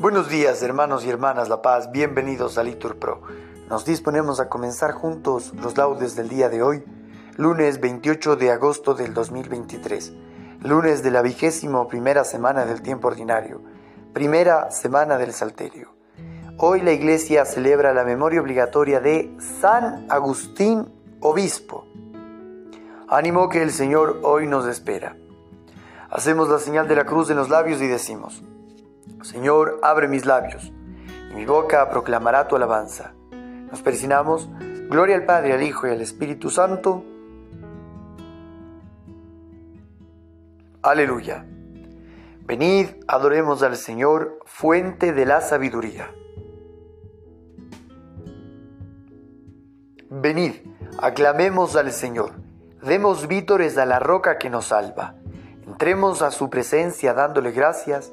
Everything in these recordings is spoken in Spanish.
Buenos días hermanos y hermanas La Paz, bienvenidos a Litur Pro. Nos disponemos a comenzar juntos los laudes del día de hoy, lunes 28 de agosto del 2023, lunes de la vigésimo primera semana del tiempo ordinario, primera semana del Salterio. Hoy la iglesia celebra la memoria obligatoria de San Agustín, obispo. Ánimo que el Señor hoy nos espera. Hacemos la señal de la cruz en los labios y decimos, Señor, abre mis labios, y mi boca proclamará tu alabanza. Nos persinamos, gloria al Padre, al Hijo y al Espíritu Santo. Aleluya. Venid, adoremos al Señor, fuente de la sabiduría. Venid, aclamemos al Señor, demos vítores a la roca que nos salva. Entremos a su presencia dándole gracias,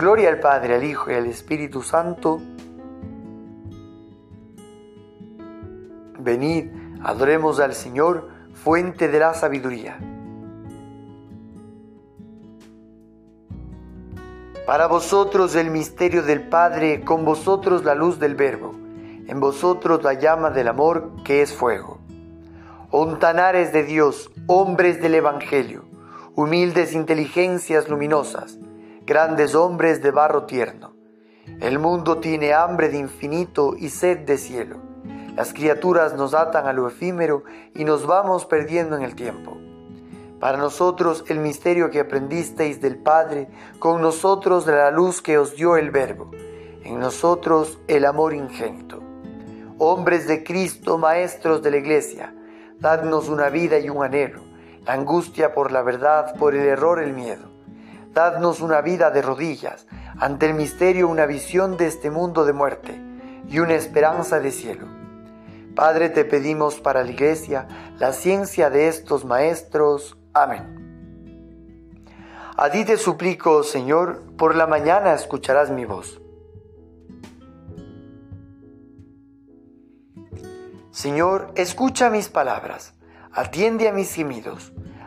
Gloria al Padre, al Hijo y al Espíritu Santo. Venid, adoremos al Señor, fuente de la sabiduría. Para vosotros el misterio del Padre, con vosotros la luz del Verbo, en vosotros la llama del amor que es fuego. Ontanares de Dios, hombres del Evangelio, humildes inteligencias luminosas, grandes hombres de barro tierno. El mundo tiene hambre de infinito y sed de cielo. Las criaturas nos atan a lo efímero y nos vamos perdiendo en el tiempo. Para nosotros el misterio que aprendisteis del Padre, con nosotros la luz que os dio el Verbo, en nosotros el amor ingénito. Hombres de Cristo, maestros de la Iglesia, dadnos una vida y un anhelo, la angustia por la verdad, por el error el miedo Dadnos una vida de rodillas, ante el misterio una visión de este mundo de muerte y una esperanza de cielo. Padre, te pedimos para la Iglesia la ciencia de estos maestros. Amén. A ti te suplico, Señor, por la mañana escucharás mi voz. Señor, escucha mis palabras, atiende a mis gemidos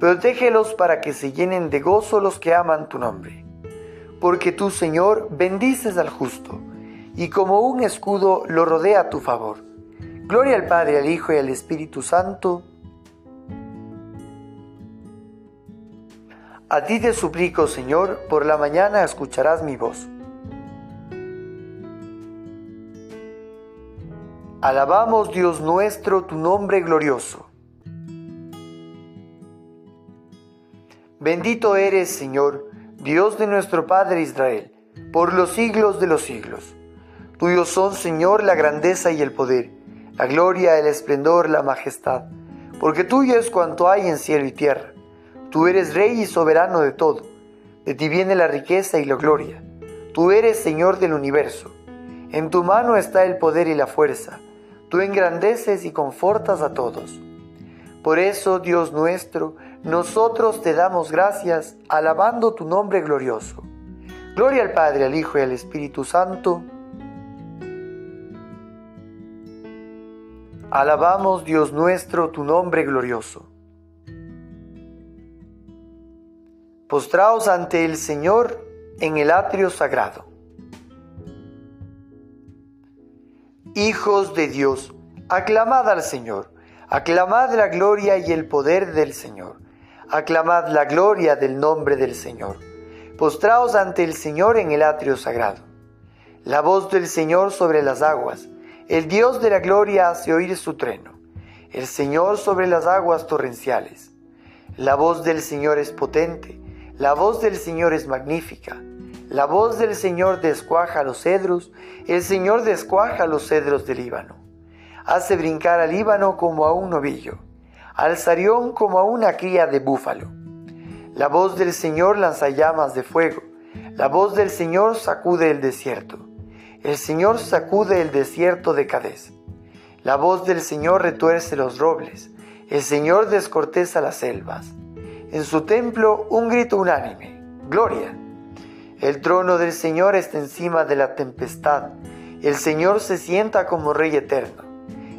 Protégelos para que se llenen de gozo los que aman tu nombre. Porque tú, Señor, bendices al justo, y como un escudo lo rodea a tu favor. Gloria al Padre, al Hijo y al Espíritu Santo. A ti te suplico, Señor, por la mañana escucharás mi voz. Alabamos, Dios nuestro, tu nombre glorioso Bendito eres, Señor, Dios de nuestro Padre Israel, por los siglos de los siglos. Tuyo son, Señor, la grandeza y el poder, la gloria, el esplendor, la majestad, porque tuyo es cuanto hay en cielo y tierra. Tú eres rey y soberano de todo. De ti viene la riqueza y la gloria. Tú eres Señor del universo. En tu mano está el poder y la fuerza. Tú engrandeces y confortas a todos. Por eso, Dios nuestro, nosotros te damos gracias, alabando tu nombre glorioso. Gloria al Padre, al Hijo y al Espíritu Santo. Alabamos, Dios nuestro, tu nombre glorioso. Postraos ante el Señor en el atrio sagrado. Hijos de Dios, aclamad al Señor, aclamad la gloria y el poder del Señor, aclamad la gloria del nombre del Señor. Postraos ante el Señor en el atrio sagrado. La voz del Señor sobre las aguas, el Dios de la gloria hace oír su trueno, el Señor sobre las aguas torrenciales. La voz del Señor es potente, la voz del Señor es magnífica. La voz del Señor descuaja los cedros, el Señor descuaja los cedros del Líbano. Hace brincar al Líbano como a un novillo, al Sarión como a una cría de búfalo. La voz del Señor lanza llamas de fuego, la voz del Señor sacude el desierto. El Señor sacude el desierto de Cadés. La voz del Señor retuerce los robles, el Señor descorteza las selvas. En su templo un grito unánime, Gloria. El trono del Señor está encima de la tempestad. El Señor se sienta como Rey eterno.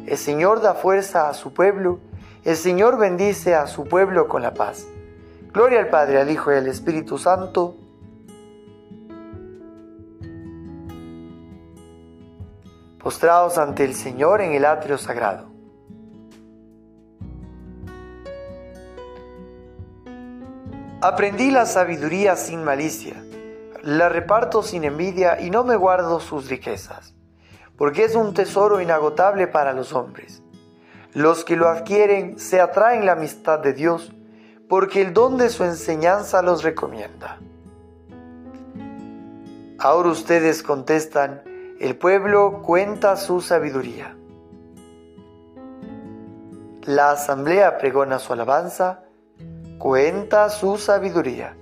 El Señor da fuerza a su pueblo. El Señor bendice a su pueblo con la paz. Gloria al Padre, al Hijo y al Espíritu Santo. Postrados ante el Señor en el atrio sagrado. Aprendí la sabiduría sin malicia la reparto sin envidia y no me guardo sus riquezas, porque es un tesoro inagotable para los hombres. Los que lo adquieren se atraen la amistad de Dios, porque el don de su enseñanza los recomienda. Ahora ustedes contestan, el pueblo cuenta su sabiduría. La asamblea pregona su alabanza, cuenta su sabiduría.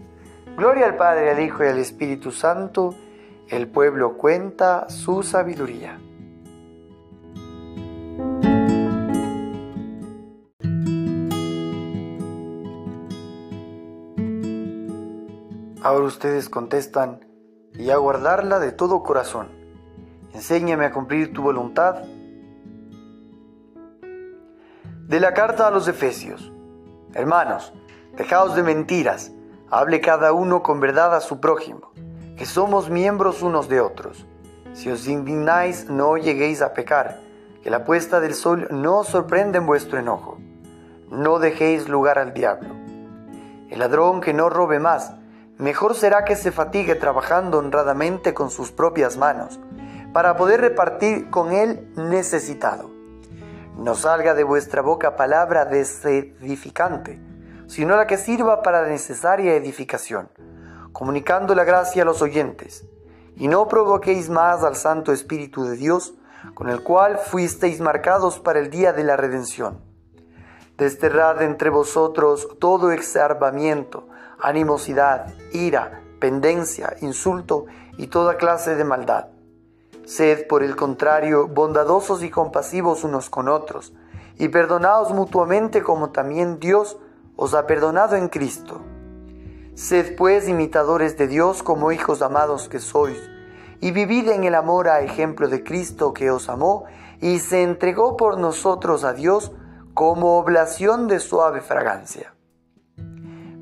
Gloria al Padre, al Hijo y al Espíritu Santo. El pueblo cuenta su sabiduría. Ahora ustedes contestan, y a guardarla de todo corazón. Enséñame a cumplir tu voluntad. De la carta a los Efesios. Hermanos, dejaos de mentiras Hable cada uno con verdad a su prójimo, que somos miembros unos de otros. Si os indignáis, no lleguéis a pecar, que la puesta del sol no os sorprenda en vuestro enojo. No dejéis lugar al diablo. El ladrón que no robe más, mejor será que se fatigue trabajando honradamente con sus propias manos, para poder repartir con él necesitado. No salga de vuestra boca palabra desedificante sino la que sirva para la necesaria edificación, comunicando la gracia a los oyentes. Y no provoquéis más al Santo Espíritu de Dios, con el cual fuisteis marcados para el día de la redención. Desterrad entre vosotros todo exarvamiento, animosidad, ira, pendencia, insulto y toda clase de maldad. Sed, por el contrario, bondadosos y compasivos unos con otros, y perdonaos mutuamente como también Dios os ha perdonado en Cristo. Sed pues imitadores de Dios como hijos amados que sois, y vivid en el amor a ejemplo de Cristo que os amó y se entregó por nosotros a Dios como oblación de suave fragancia.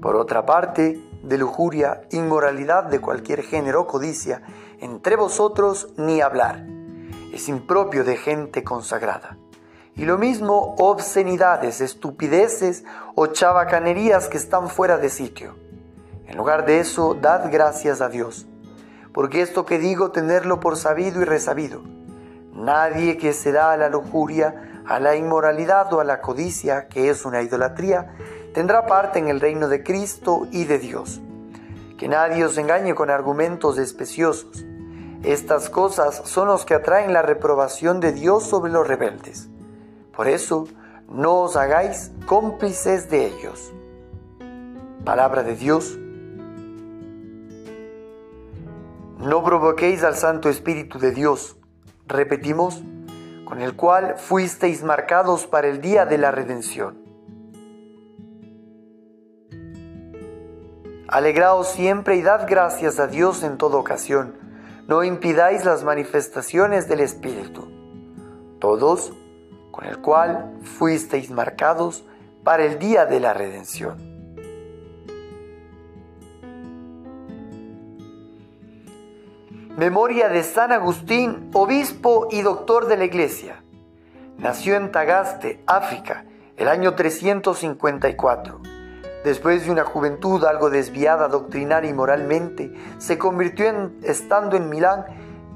Por otra parte, de lujuria, inmoralidad de cualquier género, codicia, entre vosotros ni hablar. Es impropio de gente consagrada. Y lo mismo obscenidades, estupideces o chabacanerías que están fuera de sitio. En lugar de eso, dad gracias a Dios, porque esto que digo tenerlo por sabido y resabido. Nadie que se da a la lujuria, a la inmoralidad o a la codicia, que es una idolatría, tendrá parte en el reino de Cristo y de Dios. Que nadie os engañe con argumentos especiosos. Estas cosas son los que atraen la reprobación de Dios sobre los rebeldes Por eso, no os hagáis cómplices de ellos. Palabra de Dios. No provoquéis al Santo Espíritu de Dios, repetimos, con el cual fuisteis marcados para el día de la redención. Alegraos siempre y dad gracias a Dios en toda ocasión. No impidáis las manifestaciones del Espíritu. Todos, con el cual fuisteis marcados para el día de la redención. Memoria de San Agustín, obispo y doctor de la Iglesia. Nació en Tagaste, África, el año 354 Después de una juventud algo desviada doctrinaria y moralmente, se convirtió en, estando en Milán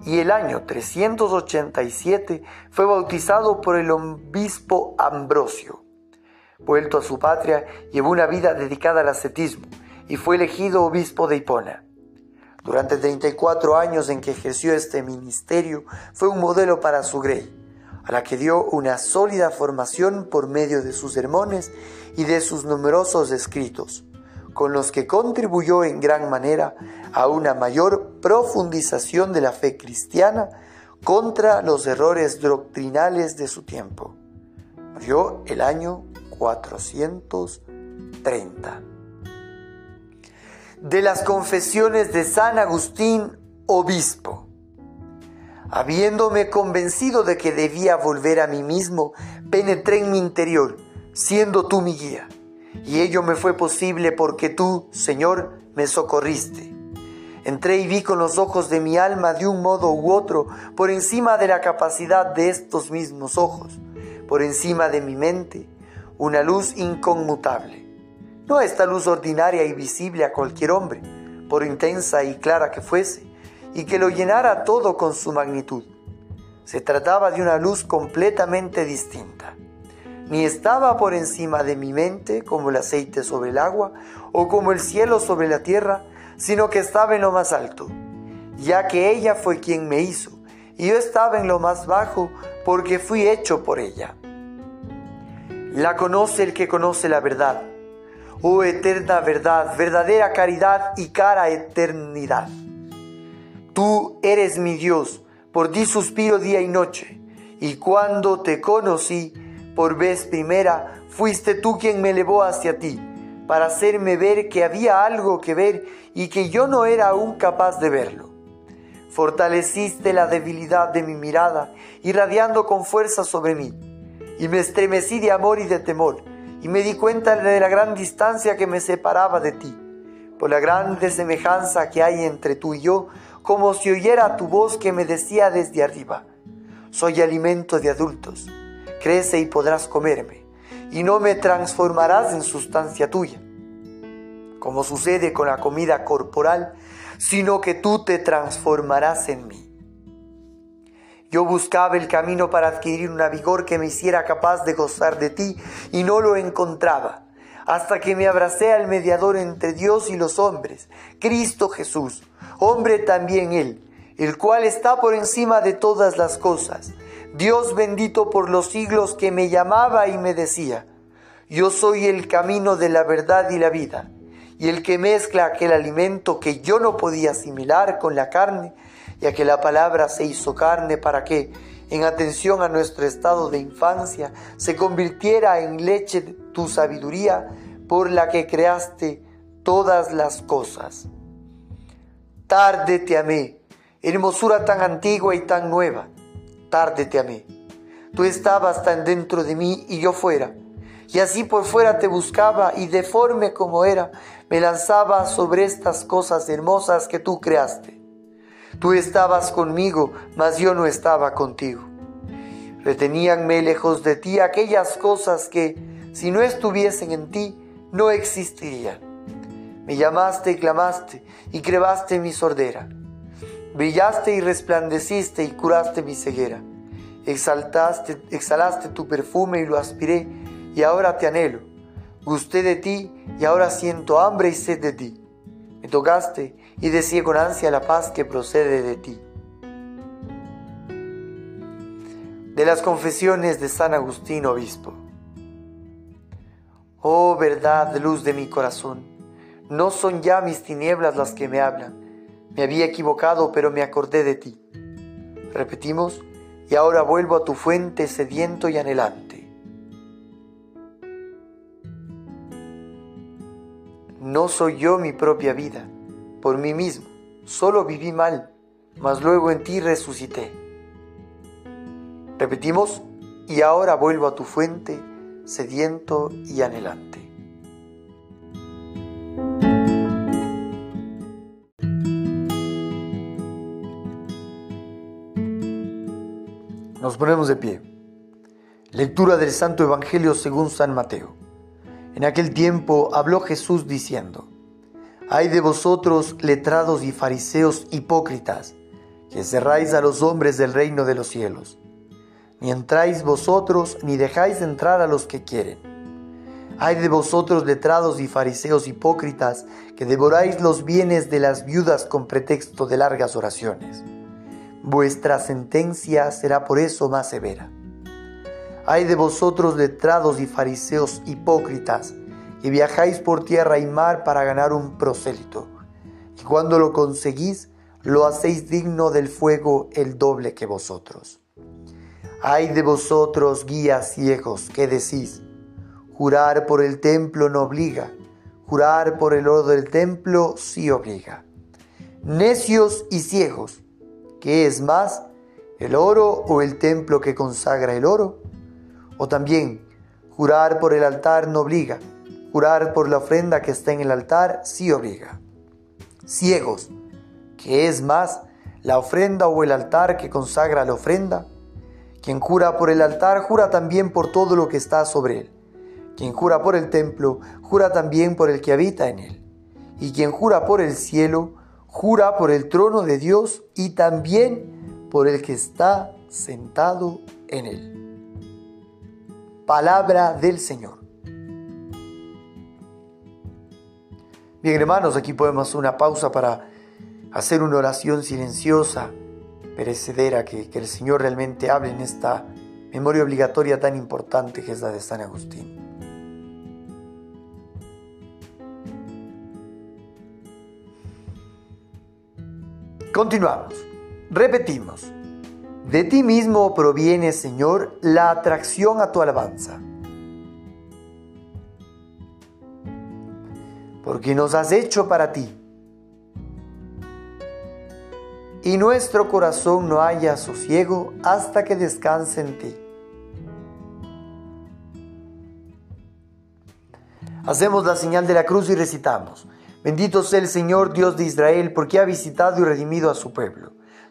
y el año 387 fue bautizado por el obispo Ambrosio. Vuelto a su patria, llevó una vida dedicada al ascetismo y fue elegido obispo de Hipona. Durante 34 años en que ejerció este ministerio, fue un modelo para su grey a la que dio una sólida formación por medio de sus sermones y de sus numerosos escritos, con los que contribuyó en gran manera a una mayor profundización de la fe cristiana contra los errores doctrinales de su tiempo. Murió el año 430. De las confesiones de San Agustín, obispo. Habiéndome convencido de que debía volver a mí mismo, penetré en mi interior, siendo tú mi guía. Y ello me fue posible porque tú, Señor, me socorriste. Entré y vi con los ojos de mi alma de un modo u otro, por encima de la capacidad de estos mismos ojos, por encima de mi mente, una luz inconmutable. No esta luz ordinaria y visible a cualquier hombre, por intensa y clara que fuese, y que lo llenara todo con su magnitud. Se trataba de una luz completamente distinta. Ni estaba por encima de mi mente como el aceite sobre el agua o como el cielo sobre la tierra, sino que estaba en lo más alto, ya que ella fue quien me hizo, y yo estaba en lo más bajo porque fui hecho por ella. La conoce el que conoce la verdad. Oh eterna verdad, verdadera caridad y cara eternidad. Tú eres mi Dios, por ti suspiro día y noche, y cuando te conocí por vez primera, fuiste tú quien me elevó hacia ti, para hacerme ver que había algo que ver y que yo no era aún capaz de verlo. Fortaleciste la debilidad de mi mirada, irradiando con fuerza sobre mí, y me estremecí de amor y de temor, y me di cuenta de la gran distancia que me separaba de ti, por la grande semejanza que hay entre tú y yo, como si oyera tu voz que me decía desde arriba, soy alimento de adultos, crece y podrás comerme, y no me transformarás en sustancia tuya, como sucede con la comida corporal, sino que tú te transformarás en mí. Yo buscaba el camino para adquirir una vigor que me hiciera capaz de gozar de ti y no lo encontraba, hasta que me abracé al mediador entre Dios y los hombres, Cristo Jesús, hombre también Él, el cual está por encima de todas las cosas. Dios bendito por los siglos que me llamaba y me decía, yo soy el camino de la verdad y la vida, y el que mezcla aquel alimento que yo no podía asimilar con la carne, ya que la palabra se hizo carne para que, en atención a nuestro estado de infancia, se convirtiera en leche tu sabiduría por la que creaste todas las cosas tarde te amé, hermosura tan antigua y tan nueva, tarde te amé. Tú estabas tan dentro de mí y yo fuera, y así por fuera te buscaba y deforme como era, me lanzaba sobre estas cosas hermosas que tú creaste. Tú estabas conmigo, mas yo no estaba contigo. Reteníanme lejos de ti aquellas cosas que, si no estuviesen en ti, no existirían. Me llamaste y clamaste y crevaste mi sordera. Brillaste y resplandeciste y curaste mi ceguera. Exaltaste, exhalaste tu perfume y lo aspiré y ahora te anhelo. Gusté de ti y ahora siento hambre y sed de ti. Me tocaste y decía con ansia la paz que procede de ti. de las confesiones de San Agustín Obispo. Oh verdad, luz de mi corazón, no son ya mis tinieblas las que me hablan. Me había equivocado, pero me acordé de ti. Repetimos, y ahora vuelvo a tu fuente sediento y anhelante. No soy yo mi propia vida, por mí mismo, solo viví mal, mas luego en ti resucité. Repetimos, y ahora vuelvo a tu fuente, sediento y anhelante. Nos ponemos de pie. Lectura del Santo Evangelio según San Mateo. En aquel tiempo habló Jesús diciendo, Hay de vosotros letrados y fariseos hipócritas, que cerráis a los hombres del reino de los cielos ni entráis vosotros, ni dejáis entrar a los que quieren. Hay de vosotros letrados y fariseos hipócritas, que devoráis los bienes de las viudas con pretexto de largas oraciones. Vuestra sentencia será por eso más severa. Hay de vosotros letrados y fariseos hipócritas, que viajáis por tierra y mar para ganar un prosélito, y cuando lo conseguís, lo hacéis digno del fuego el doble que vosotros. Ay de vosotros, guías ciegos, ¿qué decís? Jurar por el templo no obliga, jurar por el oro del templo sí obliga. Necios y ciegos, ¿qué es más, el oro o el templo que consagra el oro? O también, jurar por el altar no obliga, jurar por la ofrenda que está en el altar sí obliga. Ciegos, ¿qué es más, la ofrenda o el altar que consagra la ofrenda? Quien jura por el altar, jura también por todo lo que está sobre él. Quien jura por el templo, jura también por el que habita en él. Y quien jura por el cielo, jura por el trono de Dios y también por el que está sentado en él. Palabra del Señor. Bien hermanos, aquí podemos hacer una pausa para hacer una oración silenciosa perecedera que, que el Señor realmente hable en esta memoria obligatoria tan importante que es la de San Agustín. Continuamos. Repetimos. De ti mismo proviene, Señor, la atracción a tu alabanza. Porque nos has hecho para ti y nuestro corazón no haya sosiego hasta que descanse en ti. Hacemos la señal de la cruz y recitamos, bendito sea el Señor Dios de Israel porque ha visitado y redimido a su pueblo,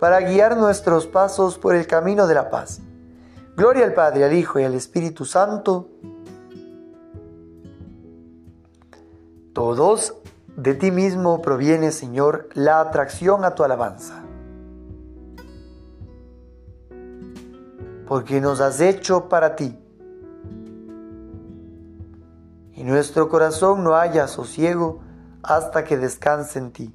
para guiar nuestros pasos por el camino de la paz. Gloria al Padre, al Hijo y al Espíritu Santo. Todos de ti mismo proviene, Señor, la atracción a tu alabanza. porque nos has hecho para ti. Y nuestro corazón no haya sosiego hasta que descanse en ti.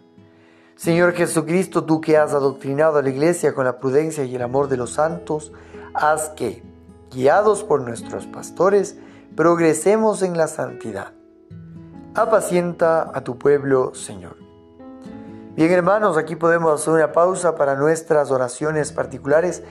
Señor Jesucristo, tú que has adoctrinado a la iglesia con la prudencia y el amor de los santos, haz que, guiados por nuestros pastores, progresemos en la santidad. Apacienta a tu pueblo, Señor. Bien hermanos, aquí podemos hacer una pausa para nuestras oraciones particulares.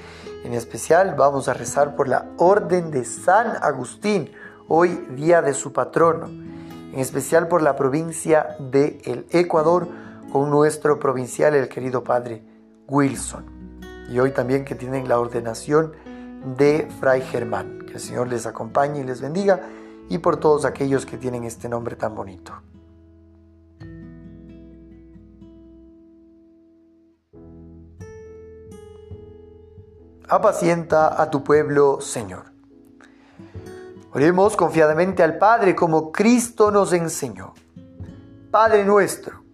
En especial vamos a rezar por la orden de San Agustín, hoy día de su patrono. En especial por la provincia de el Ecuador con nuestro provincial, el querido padre Wilson. Y hoy también que tienen la ordenación de Fray Germán. Que el Señor les acompañe y les bendiga. Y por todos aquellos que tienen este nombre tan bonito. apacienta a tu pueblo, Señor. Oremos confiadamente al Padre como Cristo nos enseñó. Padre nuestro,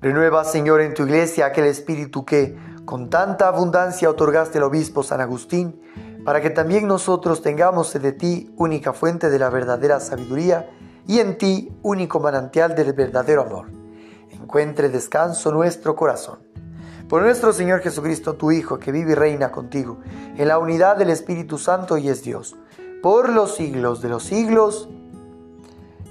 Renueva, Señor, en tu iglesia aquel espíritu que con tanta abundancia otorgaste al obispo San Agustín, para que también nosotros tengamos de ti única fuente de la verdadera sabiduría y en ti único manantial del verdadero amor. Encuentre descanso nuestro corazón por nuestro Señor Jesucristo, tu Hijo, que vive y reina contigo, en la unidad del Espíritu Santo y es Dios, por los siglos de los siglos,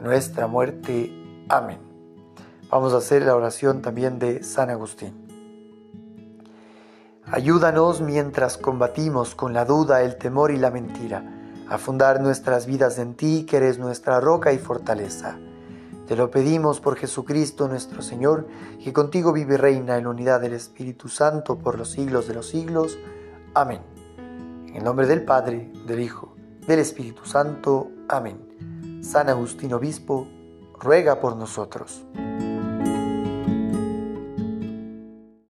nuestra muerte. Amén. Vamos a hacer la oración también de San Agustín. Ayúdanos mientras combatimos con la duda, el temor y la mentira, a fundar nuestras vidas en ti, que eres nuestra roca y fortaleza te lo pedimos por Jesucristo nuestro Señor, que contigo vive y reina en la unidad del Espíritu Santo por los siglos de los siglos. Amén. En el nombre del Padre, del Hijo, del Espíritu Santo. Amén. San Agustín Obispo, ruega por nosotros.